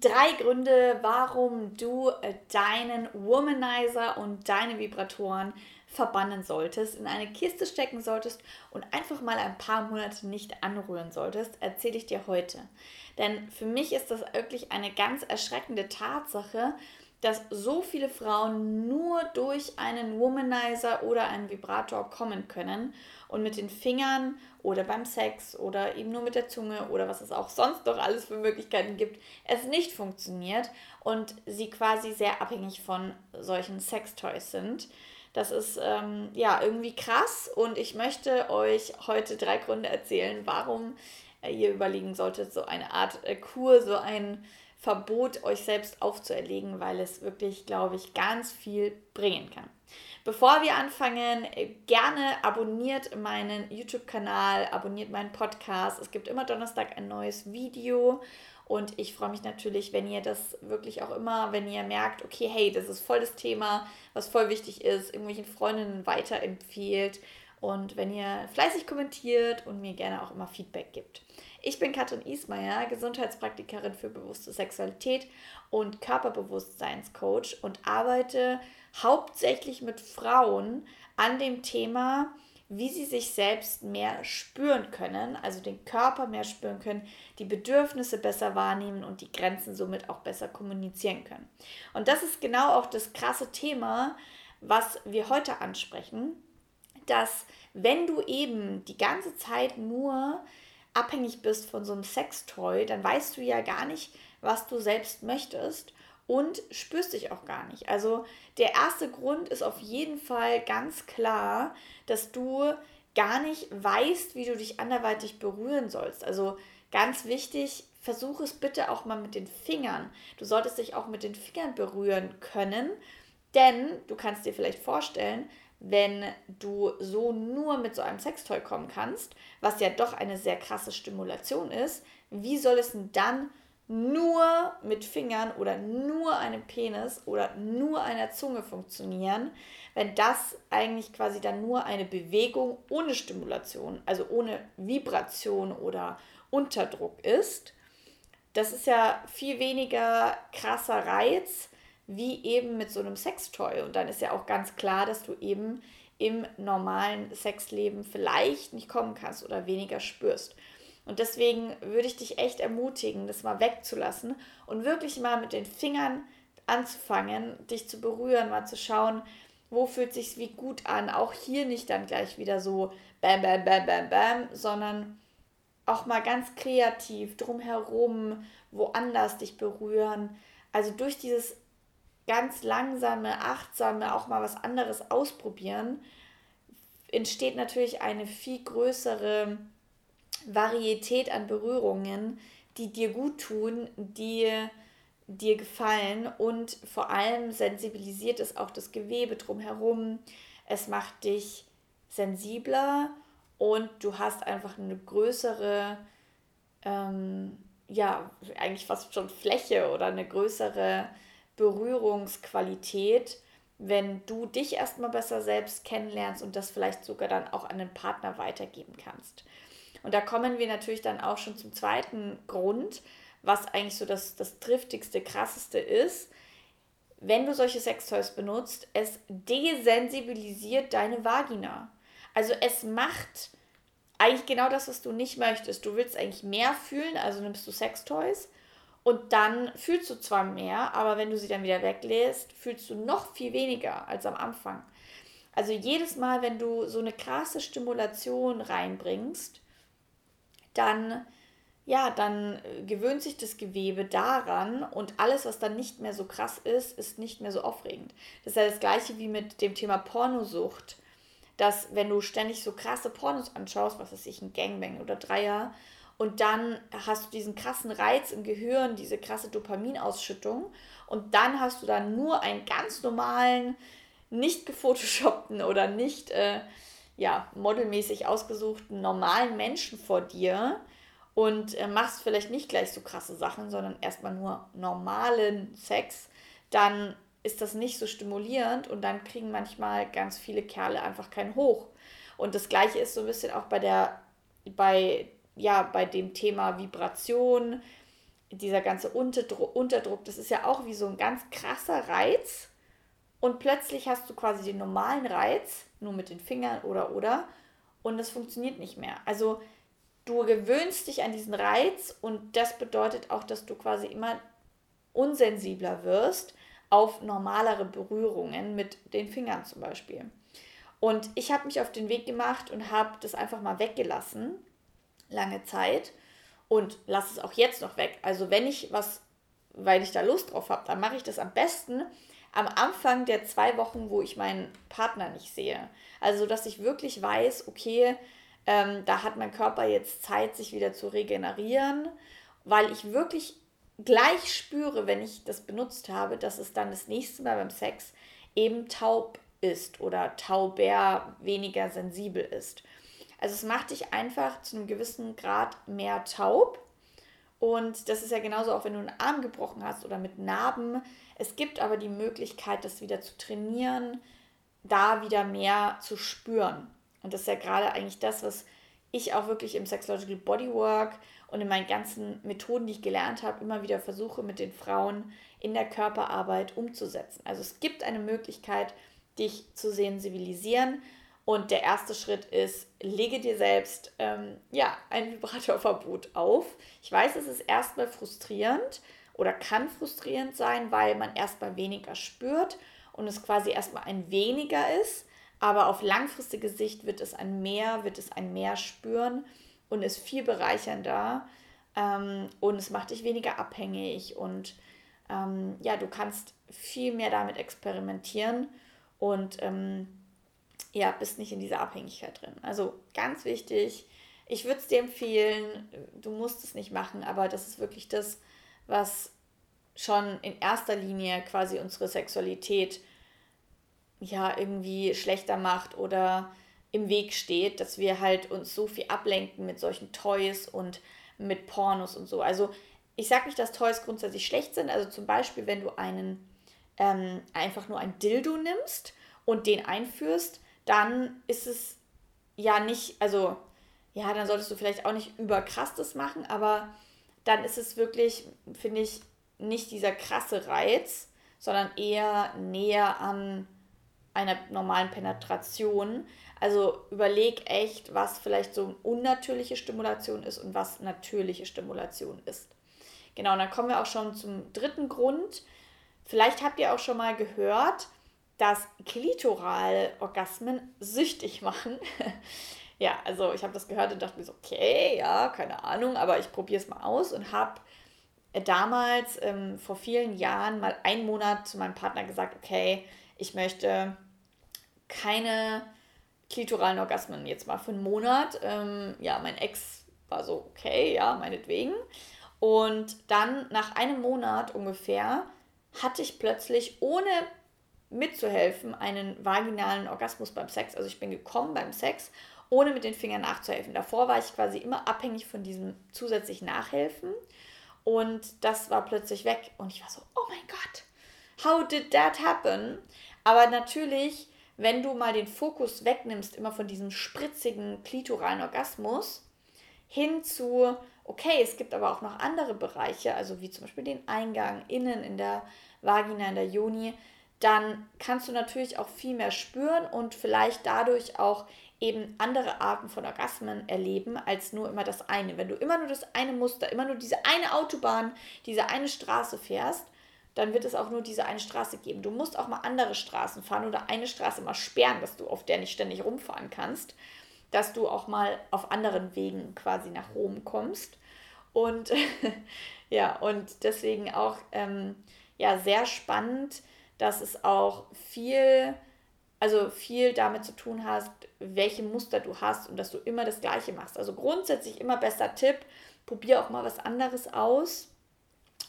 Drei Gründe, warum du äh, deinen Womanizer und deine Vibratoren verbannen solltest, in eine Kiste stecken solltest und einfach mal ein paar Monate nicht anrühren solltest, erzähle ich dir heute. Denn für mich ist das wirklich eine ganz erschreckende Tatsache, dass so viele Frauen nur durch einen Womanizer oder einen Vibrator kommen können und mit den Fingern oder beim Sex oder eben nur mit der Zunge oder was es auch sonst noch alles für Möglichkeiten gibt, es nicht funktioniert und sie quasi sehr abhängig von solchen Sextoys sind. Das ist ähm, ja irgendwie krass und ich möchte euch heute drei Gründe erzählen, warum ihr überlegen solltet, so eine Art äh, Kur, so ein Verbot euch selbst aufzuerlegen, weil es wirklich, glaube ich, ganz viel bringen kann. Bevor wir anfangen, äh, gerne abonniert meinen YouTube-Kanal, abonniert meinen Podcast. Es gibt immer Donnerstag ein neues Video und ich freue mich natürlich, wenn ihr das wirklich auch immer, wenn ihr merkt, okay, hey, das ist voll das Thema, was voll wichtig ist, irgendwelchen Freundinnen weiterempfehlt und wenn ihr fleißig kommentiert und mir gerne auch immer Feedback gibt. Ich bin Katrin Ismaier, Gesundheitspraktikerin für bewusste Sexualität und Körperbewusstseinscoach und arbeite hauptsächlich mit Frauen an dem Thema, wie sie sich selbst mehr spüren können, also den Körper mehr spüren können, die Bedürfnisse besser wahrnehmen und die Grenzen somit auch besser kommunizieren können. Und das ist genau auch das krasse Thema, was wir heute ansprechen, dass wenn du eben die ganze Zeit nur abhängig bist von so einem Sextoy, dann weißt du ja gar nicht, was du selbst möchtest und spürst dich auch gar nicht. Also der erste Grund ist auf jeden Fall ganz klar, dass du gar nicht weißt, wie du dich anderweitig berühren sollst. Also ganz wichtig, versuch es bitte auch mal mit den Fingern. Du solltest dich auch mit den Fingern berühren können, denn du kannst dir vielleicht vorstellen, wenn du so nur mit so einem Sextoy kommen kannst, was ja doch eine sehr krasse Stimulation ist, wie soll es denn dann nur mit Fingern oder nur einem Penis oder nur einer Zunge funktionieren, wenn das eigentlich quasi dann nur eine Bewegung ohne Stimulation, also ohne Vibration oder Unterdruck ist. Das ist ja viel weniger krasser Reiz, wie eben mit so einem Sextoy. Und dann ist ja auch ganz klar, dass du eben im normalen Sexleben vielleicht nicht kommen kannst oder weniger spürst. Und deswegen würde ich dich echt ermutigen, das mal wegzulassen und wirklich mal mit den Fingern anzufangen, dich zu berühren, mal zu schauen, wo fühlt sich wie gut an. Auch hier nicht dann gleich wieder so bam, bam, bam, bam, bam, sondern auch mal ganz kreativ drumherum, woanders dich berühren. Also durch dieses ganz langsame, achtsame, auch mal was anderes ausprobieren, entsteht natürlich eine viel größere Varietät an Berührungen, die dir gut tun, die dir gefallen und vor allem sensibilisiert es auch das Gewebe drumherum. Es macht dich sensibler und du hast einfach eine größere, ähm, ja, eigentlich fast schon Fläche oder eine größere Berührungsqualität, wenn du dich erstmal besser selbst kennenlernst und das vielleicht sogar dann auch an den Partner weitergeben kannst. Und da kommen wir natürlich dann auch schon zum zweiten Grund, was eigentlich so das, das driftigste, krasseste ist. Wenn du solche Sextoys benutzt, es desensibilisiert deine Vagina. Also es macht eigentlich genau das, was du nicht möchtest. Du willst eigentlich mehr fühlen, also nimmst du Sextoys und dann fühlst du zwar mehr, aber wenn du sie dann wieder weglässt, fühlst du noch viel weniger als am Anfang. Also jedes Mal, wenn du so eine krasse Stimulation reinbringst, dann ja, dann gewöhnt sich das Gewebe daran und alles, was dann nicht mehr so krass ist, ist nicht mehr so aufregend. Das ist ja das gleiche wie mit dem Thema Pornosucht, dass wenn du ständig so krasse Pornos anschaust, was weiß ich, ein Gangbang oder Dreier, und dann hast du diesen krassen Reiz im Gehirn, diese krasse Dopaminausschüttung und dann hast du dann nur einen ganz normalen, nicht gefotoshoppten oder nicht äh, ja, modelmäßig ausgesuchten normalen Menschen vor dir und äh, machst vielleicht nicht gleich so krasse Sachen, sondern erstmal nur normalen Sex, dann ist das nicht so stimulierend und dann kriegen manchmal ganz viele Kerle einfach keinen Hoch. Und das gleiche ist so ein bisschen auch bei der bei ja, bei dem Thema Vibration. dieser ganze Unterdruck, Unterdruck, das ist ja auch wie so ein ganz krasser Reiz. Und plötzlich hast du quasi den normalen Reiz, nur mit den Fingern oder oder, und das funktioniert nicht mehr. Also du gewöhnst dich an diesen Reiz und das bedeutet auch, dass du quasi immer unsensibler wirst auf normalere Berührungen mit den Fingern zum Beispiel. Und ich habe mich auf den Weg gemacht und habe das einfach mal weggelassen, lange Zeit und lasse es auch jetzt noch weg. Also wenn ich was, weil ich da Lust drauf habe, dann mache ich das am besten am Anfang der zwei Wochen, wo ich meinen Partner nicht sehe. Also dass ich wirklich weiß, okay, ähm, da hat mein Körper jetzt Zeit, sich wieder zu regenerieren, weil ich wirklich gleich spüre, wenn ich das benutzt habe, dass es dann das nächste Mal beim Sex eben taub ist oder tauber weniger sensibel ist. Also es macht dich einfach zu einem gewissen Grad mehr taub. Und das ist ja genauso auch, wenn du einen Arm gebrochen hast oder mit Narben. Es gibt aber die Möglichkeit, das wieder zu trainieren, da wieder mehr zu spüren. Und das ist ja gerade eigentlich das, was ich auch wirklich im Sexological Bodywork und in meinen ganzen Methoden, die ich gelernt habe, immer wieder versuche mit den Frauen in der Körperarbeit umzusetzen. Also es gibt eine Möglichkeit, dich zu sensibilisieren. Und der erste Schritt ist, lege dir selbst ähm, ja, ein Vibratorverbot auf. Ich weiß, es ist erstmal frustrierend oder kann frustrierend sein, weil man erstmal weniger spürt und es quasi erstmal ein weniger ist. Aber auf langfristige Sicht wird es ein Mehr, wird es ein Mehr spüren und ist viel bereichernder ähm, und es macht dich weniger abhängig und ähm, ja, du kannst viel mehr damit experimentieren und ähm, ja, bist nicht in dieser Abhängigkeit drin. Also ganz wichtig, ich würde es dir empfehlen, du musst es nicht machen, aber das ist wirklich das, was schon in erster Linie quasi unsere Sexualität ja irgendwie schlechter macht oder im Weg steht, dass wir halt uns so viel ablenken mit solchen Toys und mit Pornos und so. Also ich sage nicht, dass Toys grundsätzlich schlecht sind. Also zum Beispiel, wenn du einen ähm, einfach nur ein Dildo nimmst und den einführst, dann ist es ja nicht, also ja, dann solltest du vielleicht auch nicht überkrass das machen, aber dann ist es wirklich, finde ich, nicht dieser krasse Reiz, sondern eher näher an einer normalen Penetration. Also überleg echt, was vielleicht so unnatürliche Stimulation ist und was natürliche Stimulation ist. Genau, und dann kommen wir auch schon zum dritten Grund. Vielleicht habt ihr auch schon mal gehört, dass Klitoralorgasmen süchtig machen. ja, also ich habe das gehört und dachte mir so, okay, ja, keine Ahnung, aber ich probiere es mal aus und habe damals ähm, vor vielen Jahren mal einen Monat zu meinem Partner gesagt, okay, ich möchte keine klitoralen Orgasmen jetzt mal für einen Monat. Ähm, ja, mein Ex war so, okay, ja, meinetwegen. Und dann nach einem Monat ungefähr hatte ich plötzlich, ohne mitzuhelfen, einen vaginalen Orgasmus beim Sex. Also ich bin gekommen beim Sex, ohne mit den Fingern nachzuhelfen. Davor war ich quasi immer abhängig von diesem zusätzlichen Nachhelfen. Und das war plötzlich weg. Und ich war so, oh mein Gott, how did that happen? Aber natürlich wenn du mal den Fokus wegnimmst, immer von diesem spritzigen klitoralen Orgasmus, hin zu, okay, es gibt aber auch noch andere Bereiche, also wie zum Beispiel den Eingang innen in der Vagina, in der Joni, dann kannst du natürlich auch viel mehr spüren und vielleicht dadurch auch eben andere Arten von Orgasmen erleben als nur immer das eine. Wenn du immer nur das eine Muster, immer nur diese eine Autobahn, diese eine Straße fährst, dann wird es auch nur diese eine Straße geben. Du musst auch mal andere Straßen fahren oder eine Straße mal sperren, dass du auf der nicht ständig rumfahren kannst, dass du auch mal auf anderen Wegen quasi nach Rom kommst. Und ja, und deswegen auch ähm, ja, sehr spannend, dass es auch viel, also viel damit zu tun hast, welche Muster du hast und dass du immer das Gleiche machst. Also grundsätzlich immer besser Tipp, probier auch mal was anderes aus.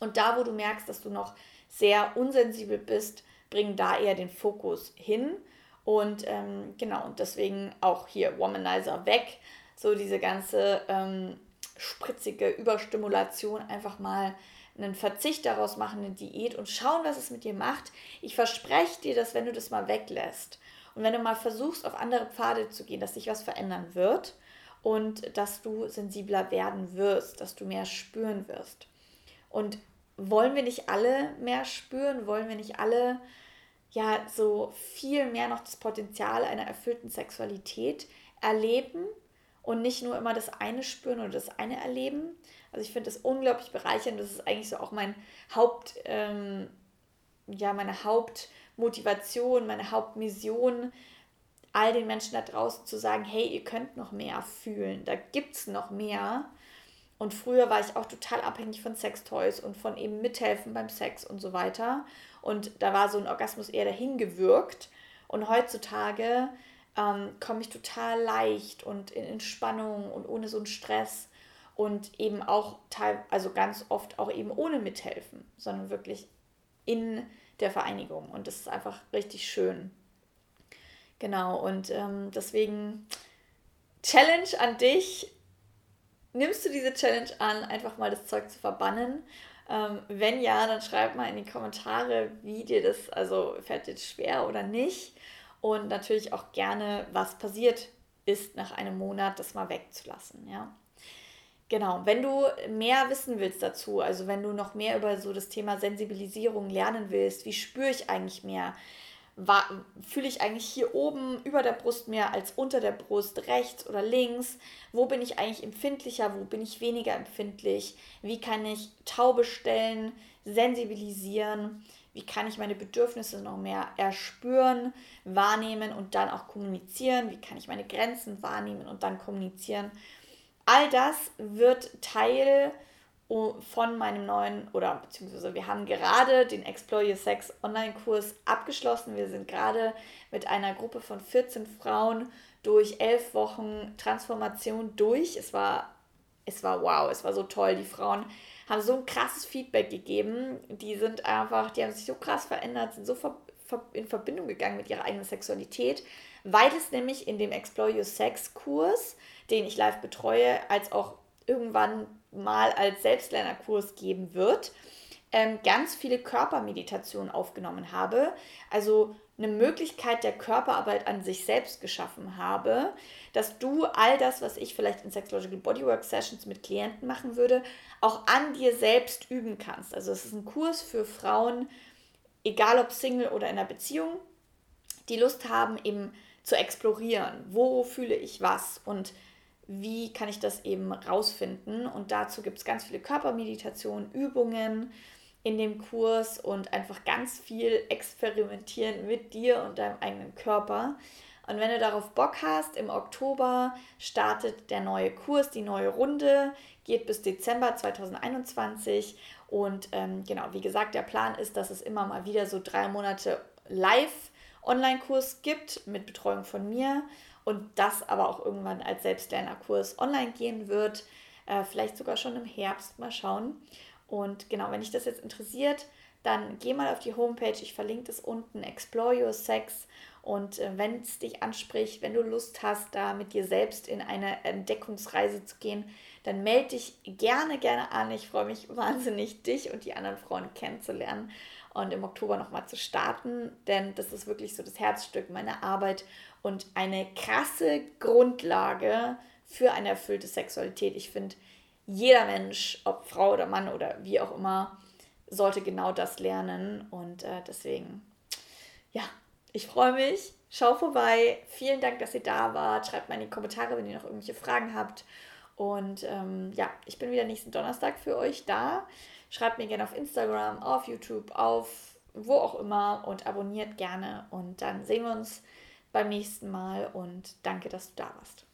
Und da, wo du merkst, dass du noch sehr unsensibel bist, bring da eher den Fokus hin. Und ähm, genau, und deswegen auch hier Womanizer weg. So diese ganze ähm, spritzige Überstimulation einfach mal einen Verzicht daraus machen, eine Diät und schauen, was es mit dir macht. Ich verspreche dir, dass wenn du das mal weglässt und wenn du mal versuchst, auf andere Pfade zu gehen, dass sich was verändern wird und dass du sensibler werden wirst, dass du mehr spüren wirst. Und wollen wir nicht alle mehr spüren? Wollen wir nicht alle ja so viel mehr noch das Potenzial einer erfüllten Sexualität erleben und nicht nur immer das eine spüren oder das eine erleben? Also ich finde das unglaublich bereichernd. Das ist eigentlich so auch mein Haupt, ähm, ja, meine Hauptmotivation, meine Hauptmission, all den Menschen da draußen zu sagen, hey, ihr könnt noch mehr fühlen, da gibt es noch mehr. Und früher war ich auch total abhängig von Sextoys und von eben mithelfen beim Sex und so weiter. Und da war so ein Orgasmus eher dahin gewirkt. Und heutzutage ähm, komme ich total leicht und in Entspannung und ohne so einen Stress und eben auch teil, also ganz oft auch eben ohne mithelfen, sondern wirklich in der Vereinigung. Und das ist einfach richtig schön. Genau, und ähm, deswegen Challenge an dich. Nimmst du diese Challenge an, einfach mal das Zeug zu verbannen? Ähm, wenn ja, dann schreib mal in die Kommentare, wie dir das, also fällt dir das schwer oder nicht. Und natürlich auch gerne, was passiert ist nach einem Monat, das mal wegzulassen. Ja. Genau, wenn du mehr wissen willst dazu, also wenn du noch mehr über so das Thema Sensibilisierung lernen willst, wie spüre ich eigentlich mehr, fühle ich eigentlich hier oben über der Brust mehr als unter der Brust, rechts oder links, wo bin ich eigentlich empfindlicher, wo bin ich weniger empfindlich, wie kann ich taube stellen, sensibilisieren, wie kann ich meine Bedürfnisse noch mehr erspüren, wahrnehmen und dann auch kommunizieren, wie kann ich meine Grenzen wahrnehmen und dann kommunizieren? All das wird Teil von meinem neuen, oder beziehungsweise wir haben gerade den Explore Your Sex Online-Kurs abgeschlossen. Wir sind gerade mit einer Gruppe von 14 Frauen durch elf Wochen Transformation durch. Es war, es war wow, es war so toll. Die Frauen haben so ein krasses Feedback gegeben. Die sind einfach, die haben sich so krass verändert, sind so in Verbindung gegangen mit ihrer eigenen Sexualität, weil es nämlich in dem Explore Your Sex Kurs den ich live betreue, als auch irgendwann mal als Selbstlernerkurs geben wird, ähm, ganz viele Körpermeditationen aufgenommen habe. Also eine Möglichkeit der Körperarbeit an sich selbst geschaffen habe, dass du all das, was ich vielleicht in Sexological Bodywork Sessions mit Klienten machen würde, auch an dir selbst üben kannst. Also es ist ein Kurs für Frauen, egal ob Single oder in einer Beziehung, die Lust haben, eben zu explorieren. Wo fühle ich was? Und wie kann ich das eben rausfinden. Und dazu gibt es ganz viele Körpermeditationen, Übungen in dem Kurs und einfach ganz viel experimentieren mit dir und deinem eigenen Körper. Und wenn du darauf Bock hast, im Oktober startet der neue Kurs, die neue Runde, geht bis Dezember 2021. Und ähm, genau, wie gesagt, der Plan ist, dass es immer mal wieder so drei Monate live Online-Kurs gibt mit Betreuung von mir und das aber auch irgendwann als Selbstlernerkurs online gehen wird, äh, vielleicht sogar schon im Herbst, mal schauen. Und genau, wenn dich das jetzt interessiert, dann geh mal auf die Homepage, ich verlinke das unten, Explore Your Sex. Und äh, wenn es dich anspricht, wenn du Lust hast, da mit dir selbst in eine Entdeckungsreise zu gehen, dann melde dich gerne, gerne an. Ich freue mich wahnsinnig, dich und die anderen Frauen kennenzulernen und im Oktober nochmal zu starten, denn das ist wirklich so das Herzstück meiner Arbeit und eine krasse Grundlage für eine erfüllte Sexualität. Ich finde, jeder Mensch, ob Frau oder Mann oder wie auch immer, sollte genau das lernen. Und äh, deswegen, ja, ich freue mich. Schau vorbei. Vielen Dank, dass ihr da wart. Schreibt mal in die Kommentare, wenn ihr noch irgendwelche Fragen habt. Und ähm, ja, ich bin wieder nächsten Donnerstag für euch da. Schreibt mir gerne auf Instagram, auf YouTube, auf wo auch immer und abonniert gerne. Und dann sehen wir uns beim nächsten Mal und danke, dass du da warst.